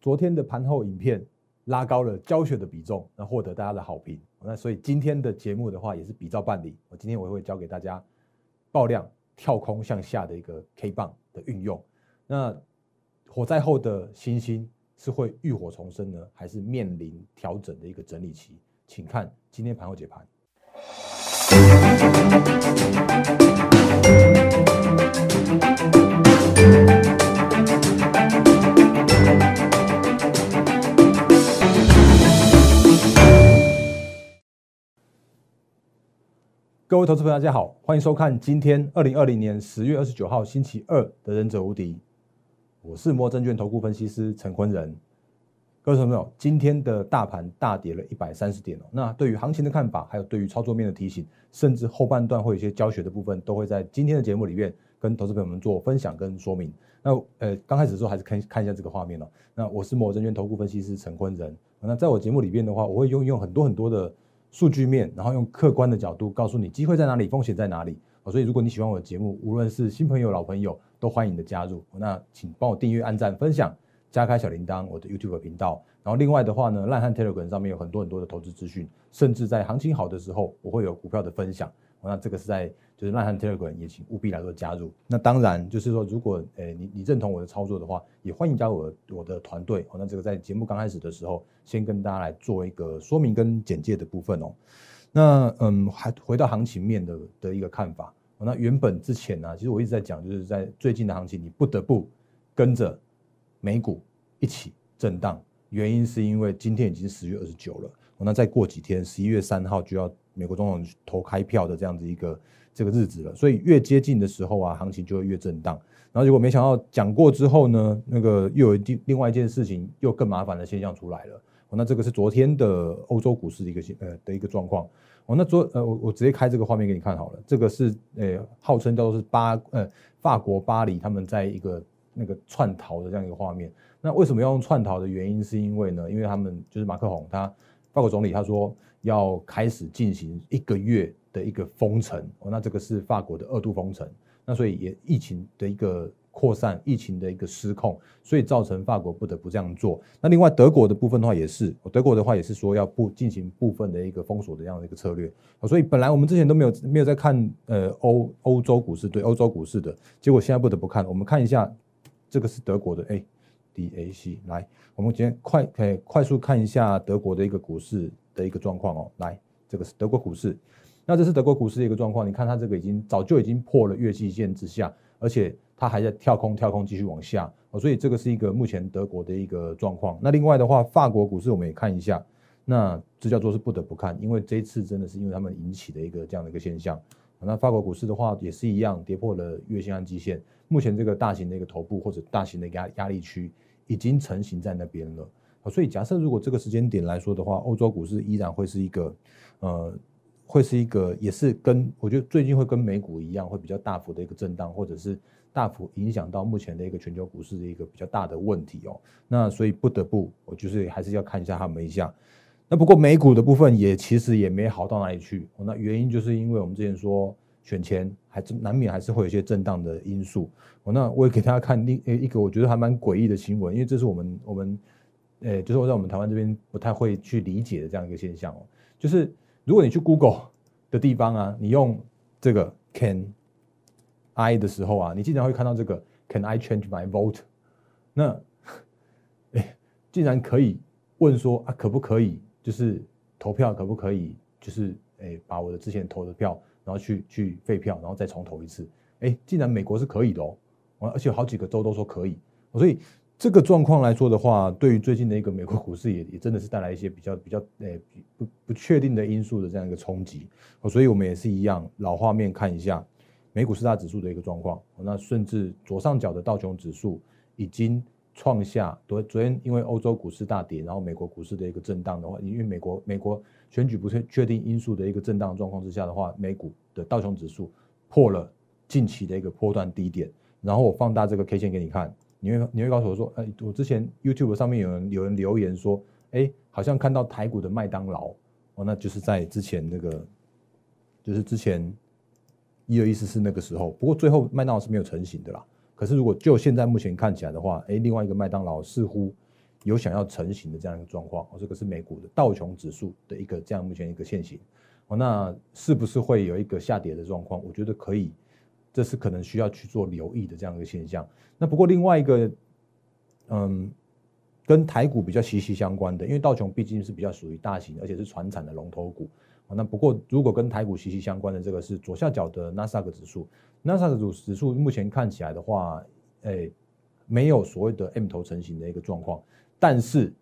昨天的盘后影片拉高了教学的比重，那获得大家的好评。那所以今天的节目的话也是比照办理，我今天我会教给大家爆量跳空向下的一个 K 棒的运用。那火灾后的新星是会浴火重生呢，还是面临调整的一个整理期？请看今天盘后解盘。各位投资朋友，大家好，欢迎收看今天二零二零年十月二十九号星期二的《忍者无敌》，我是摩证券投顾分析师陈坤仁。各位朋友，今天的大盘大跌了一百三十点哦。那对于行情的看法，还有对于操作面的提醒，甚至后半段会有一些教学的部分，都会在今天的节目里面跟投资朋友们做分享跟说明。那呃，刚开始的时候还是看看一下这个画面哦。那我是摩证券投顾分析师陈坤仁。那在我节目里面的话，我会用用很多很多的。数据面，然后用客观的角度告诉你机会在哪里，风险在哪里。所以如果你喜欢我的节目，无论是新朋友、老朋友，都欢迎你的加入。那请帮我订阅、按赞、分享、加开小铃铛，我的 YouTube 频道。然后另外的话呢，烂汉 Telegram 上面有很多很多的投资资讯，甚至在行情好的时候，我会有股票的分享。那这个是在就是烂汉 Telegram 也请务必来做加入。那当然就是说，如果诶你你认同我的操作的话，也欢迎加入我我的团队。那这个在节目刚开始的时候，先跟大家来做一个说明跟简介的部分哦。那嗯，还回到行情面的的一个看法。那原本之前呢，其实我一直在讲，就是在最近的行情，你不得不跟着美股一起震荡。原因是因为今天已经十月二十九了，那再过几天，十一月三号就要。美国总统投开票的这样子一个这个日子了，所以越接近的时候啊，行情就会越震荡。然后结果没想到讲过之后呢，那个又有另另外一件事情，又更麻烦的现象出来了。那这个是昨天的欧洲股市的一个呃的一个状况。哦，那昨呃我我直接开这个画面给你看好了，这个是呃号称叫做是巴呃法国巴黎他们在一个那个串逃的这样一个画面。那为什么要用串逃的原因，是因为呢，因为他们就是马克宏他法国总理他说。要开始进行一个月的一个封城哦，那这个是法国的二度封城，那所以也疫情的一个扩散，疫情的一个失控，所以造成法国不得不这样做。那另外德国的部分的话也是，德国的话也是说要不进行部分的一个封锁的这样的一个策略。所以本来我们之前都没有没有在看呃欧欧洲股市对欧洲股市的结果，现在不得不看。我们看一下这个是德国的哎，DAC 来，我们今天快可以快速看一下德国的一个股市。的一个状况哦，来，这个是德国股市，那这是德国股市的一个状况。你看它这个已经早就已经破了月季线之下，而且它还在跳空跳空继续往下，所以这个是一个目前德国的一个状况。那另外的话，法国股市我们也看一下，那这叫做是不得不看，因为这一次真的是因为他们引起的一个这样的一个现象。那法国股市的话也是一样，跌破了月线和季线，目前这个大型的一个头部或者大型的压压力区已经成型在那边了。所以假设如果这个时间点来说的话，欧洲股市依然会是一个，呃，会是一个，也是跟我觉得最近会跟美股一样，会比较大幅的一个震荡，或者是大幅影响到目前的一个全球股市的一个比较大的问题哦。那所以不得不，我就是还是要看一下他们一下。那不过美股的部分也其实也没好到哪里去。那原因就是因为我们之前说选前还是难免还是会有一些震荡的因素。那我也给大家看另一个我觉得还蛮诡异的新闻，因为这是我们我们。诶，就是我在我们台湾这边不太会去理解的这样一个现象哦，就是如果你去 Google 的地方啊，你用这个 Can I 的时候啊，你经常会看到这个 Can I change my vote？那 诶，竟然可以问说啊，可不可以就是投票？可不可以就是诶，把我的之前投的票，然后去去废票，然后再重投一次？诶，竟然美国是可以的哦，而且好几个州都说可以，所以。这个状况来说的话，对于最近的一个美国股市也也真的是带来一些比较比较诶不不确定的因素的这样一个冲击，所以我们也是一样老画面看一下美股四大指数的一个状况，那甚至左上角的道琼指数已经创下昨昨天因为欧洲股市大跌，然后美国股市的一个震荡的话，因为美国美国选举不确确定因素的一个震荡状况之下的话，美股的道琼指数破了近期的一个波段低点，然后我放大这个 K 线给你看。你会你会告诉我说，哎，我之前 YouTube 上面有人有人留言说，哎，好像看到台股的麦当劳，哦，那就是在之前那个，就是之前一二一四四那个时候，不过最后麦当劳是没有成型的啦。可是如果就现在目前看起来的话，哎，另外一个麦当劳似乎有想要成型的这样一个状况。哦，这个是美股的道琼指数的一个这样目前一个现形。哦，那是不是会有一个下跌的状况？我觉得可以，这是可能需要去做留意的这样一个现象。那不过另外一个，嗯，跟台股比较息息相关的，因为道琼毕竟是比较属于大型而且是传产的龙头股。那不过如果跟台股息息相关的这个是左下角的纳斯达克指数，纳斯达克指指数目前看起来的话，哎，没有所谓的 M 头成型的一个状况，但是，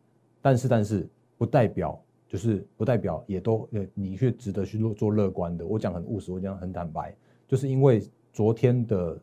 但是，但是不代表。就是不代表也都呃，你却值得去做做乐观的。我讲很务实，我讲很坦白，就是因为昨天的，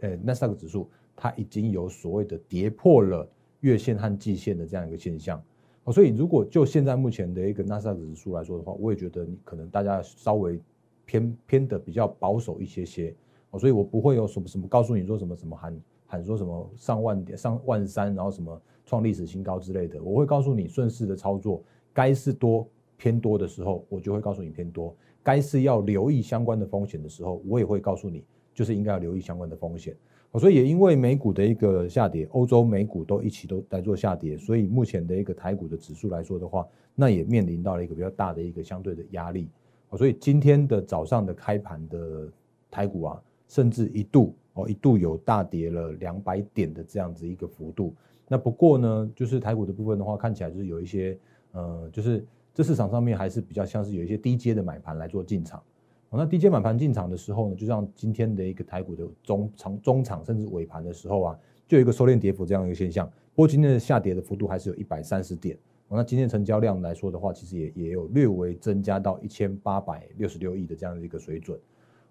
呃，纳斯达克指数它已经有所谓的跌破了月线和季线的这样一个现象，哦，所以如果就现在目前的一个纳斯达克指数来说的话，我也觉得你可能大家稍微偏偏的比较保守一些些，哦，所以我不会有什么什么告诉你说什么什么喊喊说什么上万点上万三，然后什么。创历史新高之类的，我会告诉你顺势的操作，该是多偏多的时候，我就会告诉你偏多；该是要留意相关的风险的时候，我也会告诉你，就是应该要留意相关的风险。所以也因为美股的一个下跌，欧洲美股都一起都在做下跌，所以目前的一个台股的指数来说的话，那也面临到了一个比较大的一个相对的压力。所以今天的早上的开盘的台股啊，甚至一度哦一度有大跌了两百点的这样子一个幅度。那不过呢，就是台股的部分的话，看起来就是有一些，呃，就是这市场上面还是比较像是有一些低阶的买盘来做进场。那低阶买盘进场的时候呢，就像今天的一个台股的中长中场甚至尾盘的时候啊，就有一个收敛跌幅这样一个现象。不过今天的下跌的幅度还是有一百三十点。那今天成交量来说的话，其实也也有略微增加到一千八百六十六亿的这样的一个水准。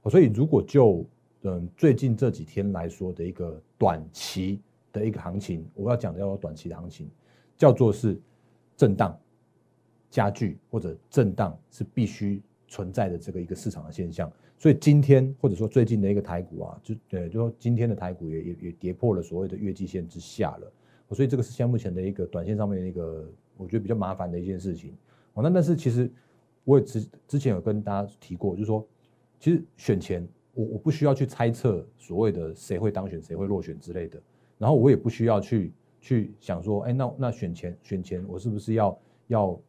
所以如果就嗯最近这几天来说的一个短期。的一个行情，我要讲的叫做短期的行情，叫做是震荡加剧或者震荡是必须存在的这个一个市场的现象。所以今天或者说最近的一个台股啊，就对，就说今天的台股也也也跌破了所谓的月季线之下了。所以这个是现目前的一个短线上面的一个我觉得比较麻烦的一件事情。哦，那但是其实我也之之前有跟大家提过，就是说其实选前我我不需要去猜测所谓的谁会当选谁会落选之类的。然后我也不需要去去想说，哎，那那选前选前我是不是要要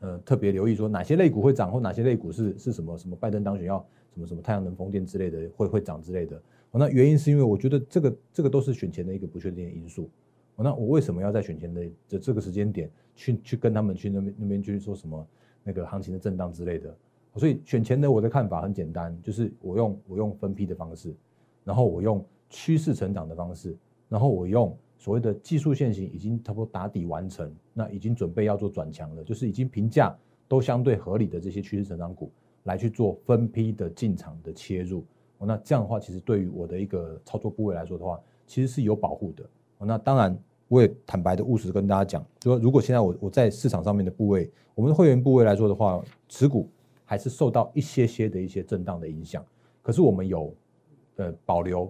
呃特别留意说哪些类股会涨或哪些类股是是什么什么拜登当选要什么什么太阳能风电之类的会会涨之类的。那原因是因为我觉得这个这个都是选前的一个不确定的因素。那我为什么要在选前的这这个时间点去去跟他们去那边那边去说什么那个行情的震荡之类的？所以选前的我的看法很简单，就是我用我用分批的方式，然后我用趋势成长的方式。然后我用所谓的技术线型已经差不多打底完成，那已经准备要做转强了，就是已经评价都相对合理的这些趋势成长股来去做分批的进场的切入。那这样的话，其实对于我的一个操作部位来说的话，其实是有保护的。那当然，我也坦白的务实跟大家讲，说如果现在我我在市场上面的部位，我们的会员部位来说的话，持股还是受到一些些的一些震荡的影响，可是我们有呃保留。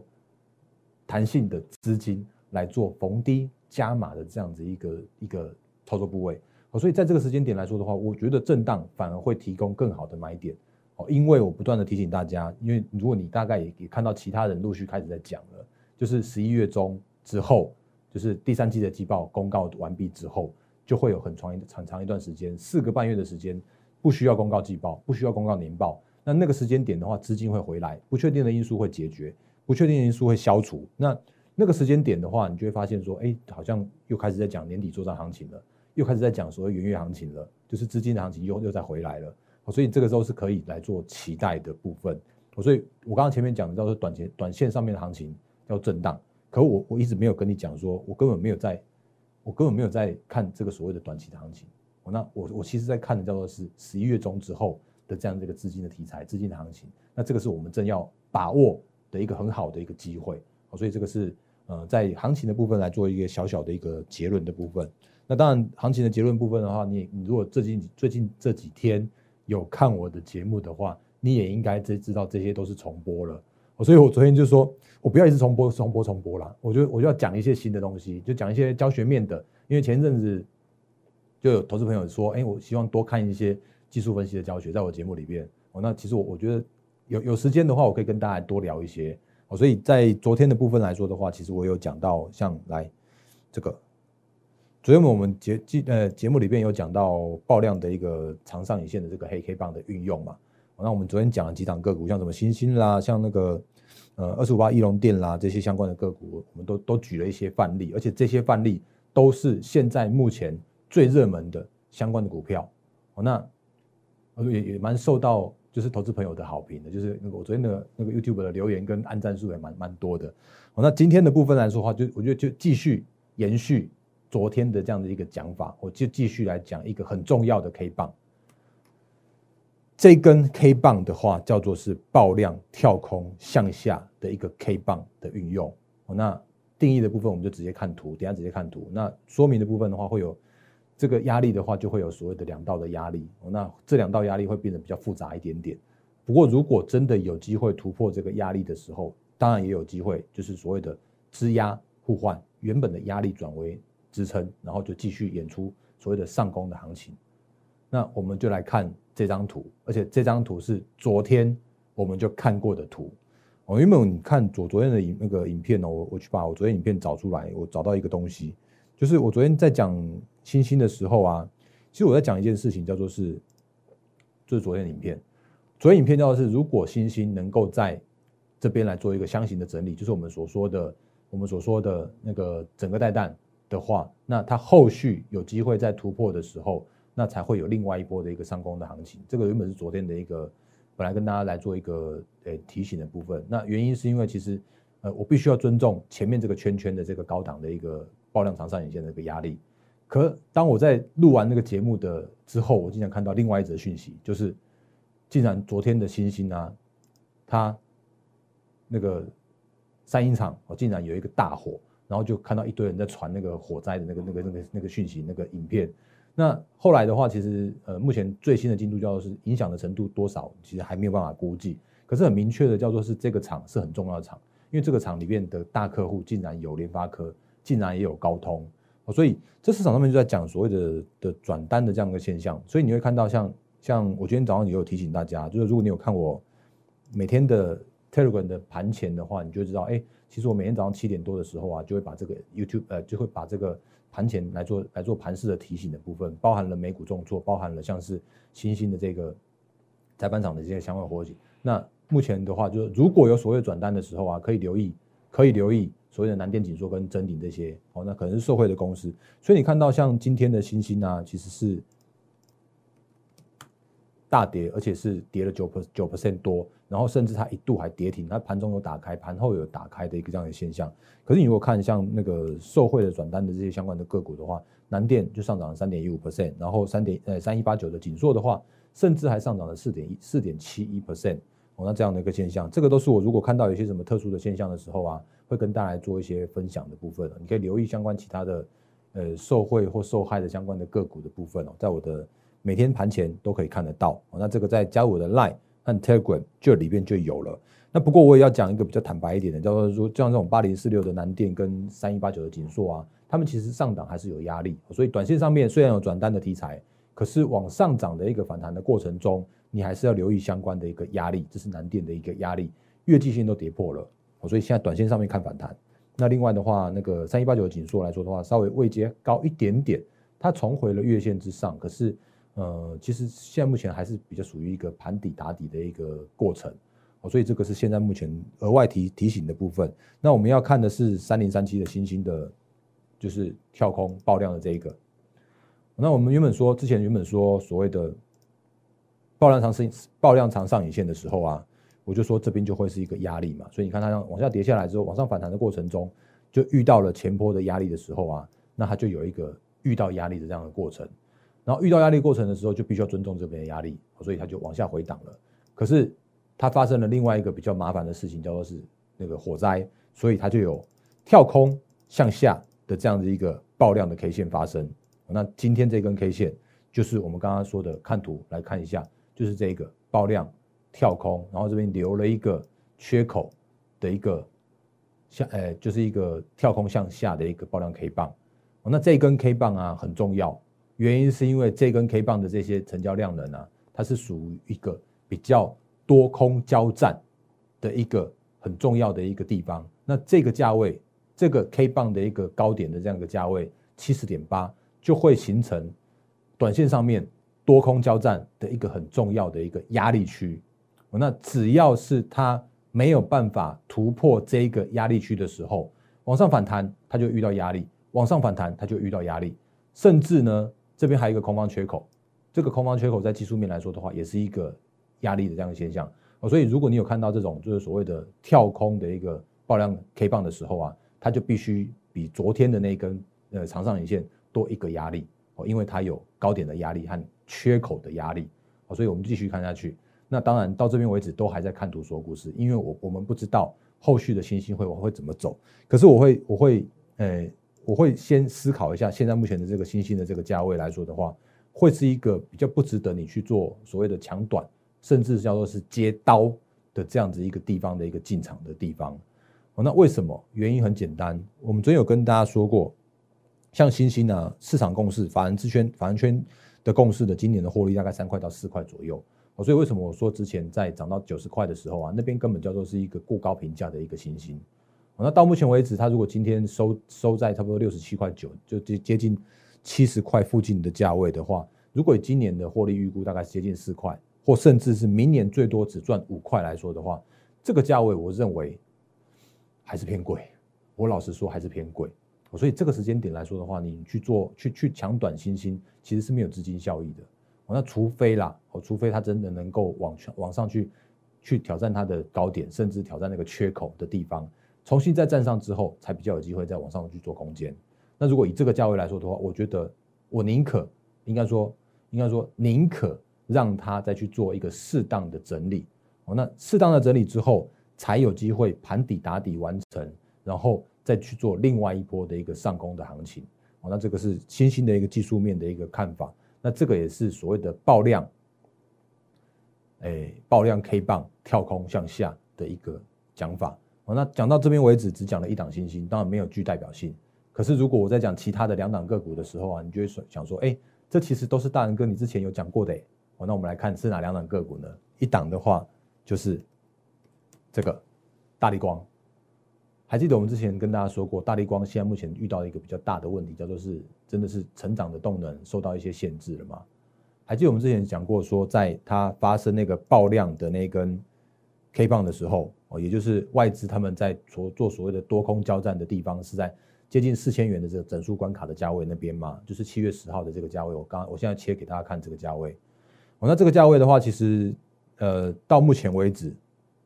弹性的资金来做逢低加码的这样子一个一个操作部位，所以在这个时间点来说的话，我觉得震荡反而会提供更好的买点，哦，因为我不断的提醒大家，因为如果你大概也也看到其他人陆续开始在讲了，就是十一月中之后，就是第三季的季报公告完毕之后，就会有很长一长长一段时间，四个半月的时间不需要公告季报，不需要公告年报，那那个时间点的话，资金会回来，不确定的因素会解决。不确定的因素会消除，那那个时间点的话，你就会发现说，哎，好像又开始在讲年底做账行情了，又开始在讲所谓元月行情了，就是资金的行情又又再回来了，所以这个时候是可以来做期待的部分。所以我刚刚前面讲的叫做短线短线上面的行情要震荡，可我我一直没有跟你讲说，我根本没有在，我根本没有在看这个所谓的短期的行情。那我我其实在看的叫做是十一月中之后的这样这个资金的题材、资金的行情，那这个是我们正要把握。的一个很好的一个机会，所以这个是呃在行情的部分来做一个小小的一个结论的部分。那当然，行情的结论部分的话，你你如果最近最近这几天有看我的节目的话，你也应该知知道这些都是重播了。所以我昨天就说我不要一直重播重播重播了，我就我就要讲一些新的东西，就讲一些教学面的。因为前一阵子就有投资朋友说，哎，我希望多看一些技术分析的教学，在我节目里边。哦，那其实我我觉得。有有时间的话，我可以跟大家多聊一些哦。所以在昨天的部分来说的话，其实我有讲到像来这个昨天我们节节呃节目里边有讲到爆量的一个长上影线的这个黑 K 棒的运用嘛，那我们昨天讲了几档个股，像什么星星啦，像那个呃二十五八翼龙电啦这些相关的个股，我们都都举了一些范例，而且这些范例都是现在目前最热门的相关的股票，哦，那也也蛮受到就是投资朋友的好评的，就是那个我昨天的那个 YouTube 的留言跟按赞数也蛮蛮多的，哦，那今天的部分来说的话，就我觉得就继续延续。昨天的这样的一个讲法，我就继续来讲一个很重要的 K 棒。这根 K 棒的话，叫做是爆量跳空向下的一个 K 棒的运用。那定义的部分，我们就直接看图，等下直接看图。那说明的部分的话，会有这个压力的话，就会有所谓的两道的压力。那这两道压力会变得比较复杂一点点。不过，如果真的有机会突破这个压力的时候，当然也有机会，就是所谓的支压互换，原本的压力转为。支撑，然后就继续演出所谓的上攻的行情。那我们就来看这张图，而且这张图是昨天我们就看过的图。哦，因为你看昨昨天的影那个影片呢，我我去把我昨天影片找出来，我找到一个东西，就是我昨天在讲星星的时候啊，其实我在讲一件事情，叫做是，就是昨天的影片。昨天影片叫做是，如果星星能够在这边来做一个箱型的整理，就是我们所说的我们所说的那个整个带弹。的话，那它后续有机会在突破的时候，那才会有另外一波的一个上攻的行情。这个原本是昨天的一个本来跟大家来做一个呃提醒的部分。那原因是因为其实呃我必须要尊重前面这个圈圈的这个高档的一个爆量长上影线的一个压力。可当我在录完那个节目的之后，我竟然看到另外一则讯息，就是竟然昨天的星星啊，它那个三英厂哦竟然有一个大火。然后就看到一堆人在传那个火灾的那个、那个、那个、那个讯息、那个影片。那后来的话，其实呃，目前最新的进度叫做是影响的程度多少，其实还没有办法估计。可是很明确的叫做是这个厂是很重要的厂，因为这个厂里面的大客户竟然有联发科，竟然也有高通，所以这市场上面就在讲所谓的的转单的这样一个现象。所以你会看到像像我今天早上也有提醒大家，就是如果你有看我每天的 Telegram 的盘前的话，你就知道哎。其实我每天早上七点多的时候啊，就会把这个 YouTube 呃，就会把这个盘前来做来做盘式的提醒的部分，包含了美股重挫，包含了像是新兴的这个在板场的这些相关活计。那目前的话，就是如果有所谓转单的时候啊，可以留意，可以留意所谓的南电紧缩跟真顶这些哦，那可能是受惠的公司。所以你看到像今天的星星啊，其实是。大跌，而且是跌了九九 percent 多，然后甚至它一度还跌停，它盘中有打开，盘后有打开的一个这样的现象。可是你如果看像那个受惠的转单的这些相关的个股的话，南电就上涨了三点一五 percent，然后三点呃三一八九的锦硕的话，甚至还上涨了四点一四点七一 percent。哦，那这样的一个现象，这个都是我如果看到有些什么特殊的现象的时候啊，会跟大家做一些分享的部分。你可以留意相关其他的呃受惠或受害的相关的个股的部分哦，在我的。每天盘前都可以看得到，那这个在加我的 Line 和 Telegram 这里边就有了。那不过我也要讲一个比较坦白一点的，叫做说，像这种八零四六的南电跟三一八九的锦硕啊，他们其实上档还是有压力，所以短线上面虽然有转单的题材，可是往上涨的一个反弹的过程中，你还是要留意相关的一个压力，这是南电的一个压力，月季线都跌破了，哦所以现在短线上面看反弹。那另外的话，那个三一八九的紧缩来说的话，稍微位阶高一点点，它重回了月线之上，可是。呃，其实现在目前还是比较属于一个盘底打底的一个过程，哦，所以这个是现在目前额外提提醒的部分。那我们要看的是三零三七的新兴的，就是跳空爆量的这一个。那我们原本说之前原本说所谓的爆量长上爆量长上影线的时候啊，我就说这边就会是一个压力嘛。所以你看它往下跌下来之后，往上反弹的过程中，就遇到了前坡的压力的时候啊，那它就有一个遇到压力的这样的过程。然后遇到压力过程的时候，就必须要尊重这边的压力，所以它就往下回档了。可是它发生了另外一个比较麻烦的事情，叫做是那个火灾，所以它就有跳空向下的这样的一个爆量的 K 线发生。那今天这根 K 线就是我们刚刚说的，看图来看一下，就是这个爆量跳空，然后这边留了一个缺口的一个向，呃，就是一个跳空向下的一个爆量 K 棒。那这根 K 棒啊很重要。原因是因为这根 K 棒的这些成交量能啊，它是属于一个比较多空交战的一个很重要的一个地方。那这个价位，这个 K 棒的一个高点的这样一个价位七十点八，就会形成短线上面多空交战的一个很重要的一个压力区。那只要是它没有办法突破这个压力区的时候，往上反弹它就遇到压力，往上反弹它就遇到压力，甚至呢这边还有一个空方缺口，这个空方缺口在技术面来说的话，也是一个压力的这样的现象。哦，所以如果你有看到这种就是所谓的跳空的一个爆量 K 棒的时候啊，它就必须比昨天的那根呃长上影线多一个压力哦，因为它有高点的压力和缺口的压力哦，所以我们继续看下去。那当然到这边为止都还在看图说故事，因为我我们不知道后续的新兴会我会怎么走，可是我会我会呃我会先思考一下，现在目前的这个新兴的这个价位来说的话，会是一个比较不值得你去做所谓的强短。甚至叫做是接刀的这样子一个地方的一个进场的地方，哦，那为什么？原因很简单，我们昨天有跟大家说过，像新兴呢，市场共识、法人之圈、法人圈的共识的今年的获利大概三块到四块左右，所以为什么我说之前在涨到九十块的时候啊，那边根本叫做是一个过高评价的一个新兴，哦，那到目前为止，它如果今天收收在差不多六十七块九，就接接近七十块附近的价位的话，如果今年的获利预估大概接近四块。或甚至是明年最多只赚五块来说的话，这个价位我认为还是偏贵。我老实说还是偏贵。所以这个时间点来说的话，你去做去去抢短新星，其实是没有资金效益的。那除非啦，哦，除非它真的能够往往上去去挑战它的高点，甚至挑战那个缺口的地方，重新再站上之后，才比较有机会再往上去做空间。那如果以这个价位来说的话，我觉得我宁可应该说应该说宁可。让它再去做一个适当的整理，哦，那适当的整理之后，才有机会盘底打底完成，然后再去做另外一波的一个上攻的行情，哦，那这个是新兴的一个技术面的一个看法，那这个也是所谓的爆量，哎，爆量 K 棒跳空向下的一个讲法，哦，那讲到这边为止，只讲了一档新星，当然没有具代表性，可是如果我在讲其他的两档个股的时候啊，你就会想说，哎，这其实都是大人哥你之前有讲过的，哎。哦，那我们来看是哪两档个股呢？一档的话就是这个大力光，还记得我们之前跟大家说过，大力光现在目前遇到一个比较大的问题，叫做是真的是成长的动能受到一些限制了吗？还记得我们之前讲过，说在它发生那个爆量的那根 K 棒的时候，哦，也就是外资他们在做做所谓的多空交战的地方，是在接近四千元的这个整数关卡的价位那边嘛？就是七月十号的这个价位，我刚我现在切给大家看这个价位。哦，那这个价位的话，其实，呃，到目前为止，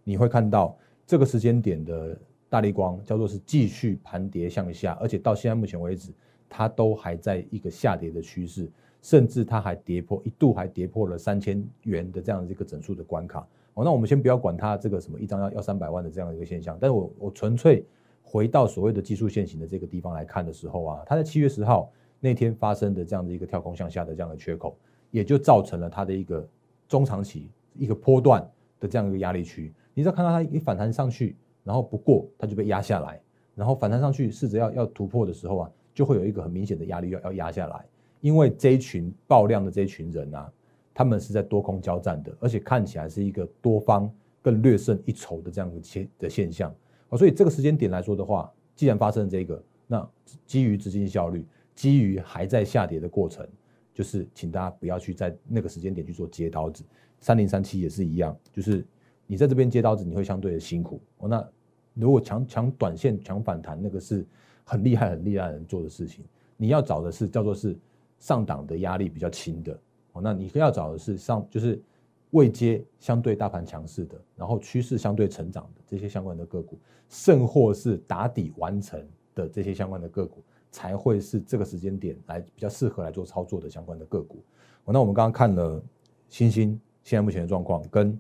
你会看到这个时间点的大力光叫做是继续盘跌向下，而且到现在目前为止，它都还在一个下跌的趋势，甚至它还跌破一度还跌破了三千元的这样的一个整数的关卡。哦，那我们先不要管它这个什么一张要要三百万的这样一个现象，但是我我纯粹回到所谓的技术线型的这个地方来看的时候啊，它在七月十号那天发生的这样的一个跳空向下的这样的缺口。也就造成了它的一个中长期一个波段的这样一个压力区。你只要看到它一反弹上去，然后不过它就被压下来，然后反弹上去试着要要突破的时候啊，就会有一个很明显的压力要要压下来。因为这一群爆量的这一群人啊，他们是在多空交战的，而且看起来是一个多方更略胜一筹的这样的现的现象。啊，所以这个时间点来说的话，既然发生这个，那基于资金效率，基于还在下跌的过程。就是请大家不要去在那个时间点去做接刀子，三零三七也是一样，就是你在这边接刀子，你会相对的辛苦哦。那如果抢抢短线、抢反弹，那个是很厉害、很厉害的人做的事情。你要找的是叫做是上档的压力比较轻的哦。那你要找的是上就是未接相对大盘强势的，然后趋势相对成长的这些相关的个股，甚或是打底完成的这些相关的个股。才会是这个时间点来比较适合来做操作的相关的个股。那我们刚刚看了星星现在目前的状况，跟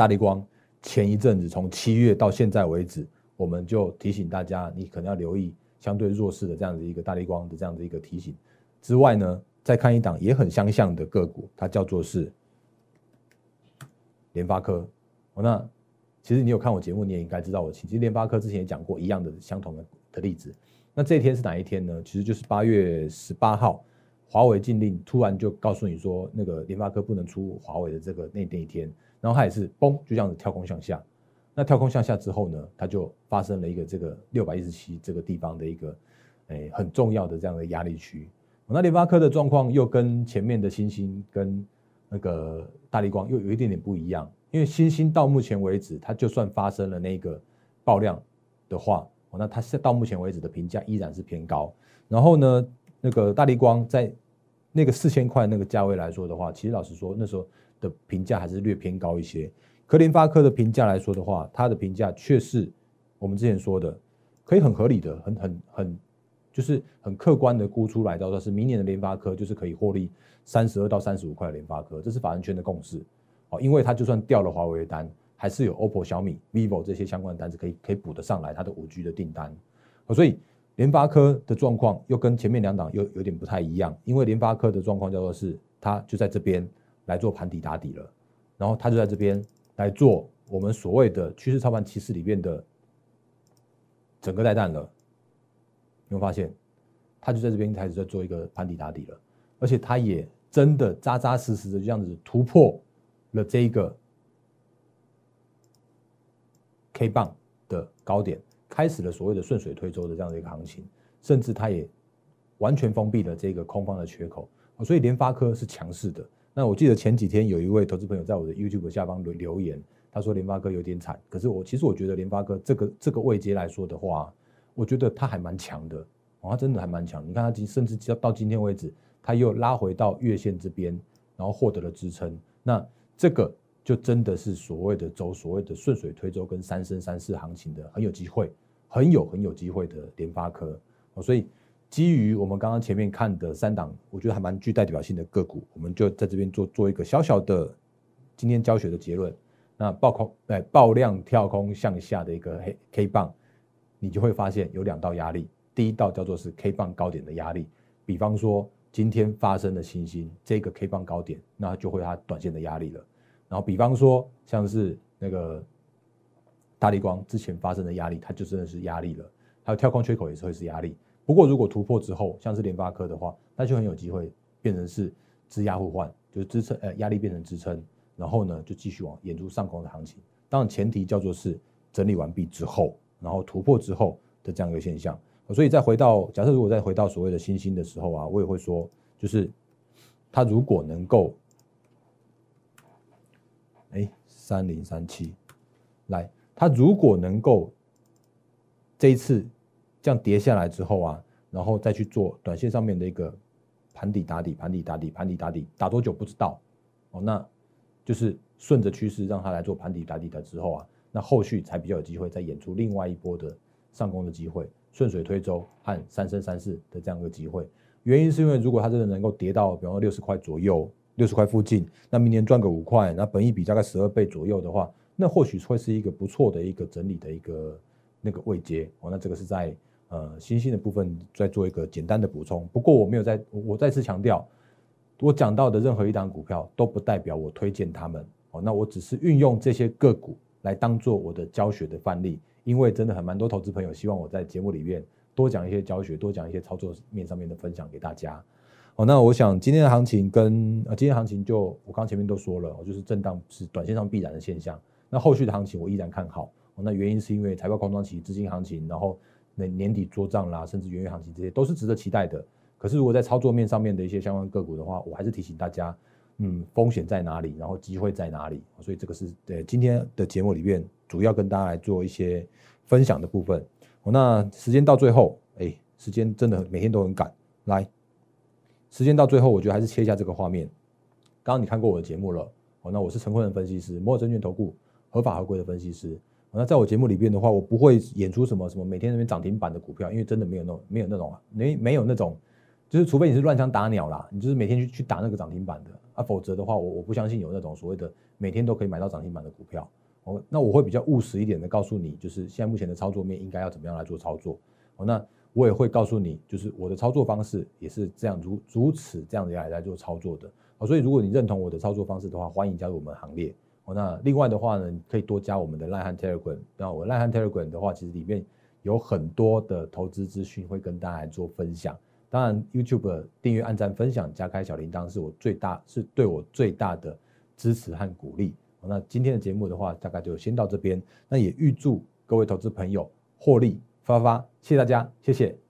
大力光前一阵子从七月到现在为止，我们就提醒大家，你可能要留意相对弱势的这样子一个大力光的这样的一个提醒。之外呢，再看一档也很相像的个股，它叫做是联发科。哦那其实你有看我节目，你也应该知道我其实联发科之前也讲过一样的相同的的例子。那这一天是哪一天呢？其实就是八月十八号，华为禁令突然就告诉你说，那个联发科不能出华为的这个那那一天，然后它也是嘣就这样子跳空向下。那跳空向下之后呢，它就发生了一个这个六百一十七这个地方的一个哎很重要的这样的压力区。那联发科的状况又跟前面的星星跟那个大力光又有一点点不一样，因为星星到目前为止，它就算发生了那个爆量的话，那它是到目前为止的评价依然是偏高。然后呢，那个大力光在那个四千块那个价位来说的话，其实老实说那时候的评价还是略偏高一些。可联发科的评价来说的话，它的评价却是我们之前说的，可以很合理的，很很很。就是很客观的估出来，到说是明年的联发科就是可以获利三十二到三十五块的联发科，这是法人圈的共识。哦，因为它就算掉了华为的单，还是有 OPPO、小米、vivo 这些相关的单子可以可以补得上来它的五 G 的订单。哦，所以联发科的状况又跟前面两档又有点不太一样，因为联发科的状况叫做是它就在这边来做盘底打底了，然后他就在这边来做我们所谓的趋势操盘趋势里面的整个带弹了。有发现，他就在这边开始在做一个盘底打底了，而且他也真的扎扎实实的这样子突破了这一个 K 棒的高点，开始了所谓的顺水推舟的这样的一个行情，甚至他也完全封闭了这个空方的缺口，所以联发科是强势的。那我记得前几天有一位投资朋友在我的 YouTube 下方留留言，他说联发科有点惨，可是我其实我觉得联发科这个这个位阶来说的话。我觉得它还蛮强的，哦，它真的还蛮强。你看它今甚至到到今天为止，它又拉回到月线这边，然后获得了支撑。那这个就真的是所谓的走所谓的顺水推舟跟三升三四行情的很有机会，很有很有机会的联发科。哦，所以基于我们刚刚前面看的三档，我觉得还蛮具代表性的个股，我们就在这边做做一个小小的今天教学的结论。那爆空哎爆量跳空向下的一个黑 K 棒。你就会发现有两道压力，第一道叫做是 K 棒高点的压力，比方说今天发生的星星这个 K 棒高点，那就会它短线的压力了。然后比方说像是那个大力光之前发生的压力，它就真的是压力了。还有跳空缺口也是会是压力。不过如果突破之后，像是联发科的话，那就很有机会变成是支压互换，就是支撑呃压力变成支撑，然后呢就继续往演出上攻的行情。当然前提叫做是整理完毕之后。然后突破之后的这样一个现象，所以再回到假设，如果再回到所谓的星星的时候啊，我也会说，就是它如果能够，哎，三零三七，来，它如果能够这一次这样跌下来之后啊，然后再去做短线上面的一个盘底打底，盘底打底，盘底打底，打多久不知道哦，那就是顺着趋势让它来做盘底打底的之后啊。那后续才比较有机会再演出另外一波的上攻的机会，顺水推舟和三生三世的这样一个机会。原因是因为如果它真的能够跌到，比方说六十块左右，六十块附近，那明年赚个五块，那本益比大概十二倍左右的话，那或许会是一个不错的一个整理的一个那个位阶哦。那这个是在呃新兴的部分再做一个简单的补充。不过我没有在，我再次强调，我讲到的任何一档股票都不代表我推荐他们哦。那我只是运用这些个股。来当做我的教学的范例，因为真的很蛮多投资朋友希望我在节目里面多讲一些教学，多讲一些操作面上面的分享给大家。哦，那我想今天的行情跟呃今天行情就我刚前面都说了，就是震荡是短线上必然的现象。那后续的行情我依然看好。那原因是因为财报空窗期、资金行情，然后年底做账啦，甚至元月行情这些都是值得期待的。可是如果在操作面上面的一些相关个股的话，我还是提醒大家。嗯，风险在哪里？然后机会在哪里？所以这个是对今天的节目里面主要跟大家来做一些分享的部分。那时间到最后，哎，时间真的每天都很赶。来，时间到最后，我觉得还是切一下这个画面。刚刚你看过我的节目了，哦，那我是陈坤的分析师，摩尔证券投顾合法合规的分析师。那在我节目里边的话，我不会演出什么什么每天那边涨停板的股票，因为真的没有那种没有那种啊，没没有那种，就是除非你是乱枪打鸟啦，你就是每天去去打那个涨停板的。啊，否则的话，我我不相信有那种所谓的每天都可以买到涨停板的股票。哦，那我会比较务实一点的告诉你，就是现在目前的操作面应该要怎么样来做操作。哦，那我也会告诉你，就是我的操作方式也是这样如如此这样子来来做操作的。哦，所以如果你认同我的操作方式的话，欢迎加入我们行列。那另外的话呢，可以多加我们的赖汉 Telegram。那我赖汉 Telegram 的话，其实里面有很多的投资资讯会跟大家来做分享。当然，YouTube 订阅、按赞、分享、加开小铃铛是我最大是对我最大的支持和鼓励。那今天的节目的话，大概就先到这边。那也预祝各位投资朋友获利发发，谢谢大家，谢谢。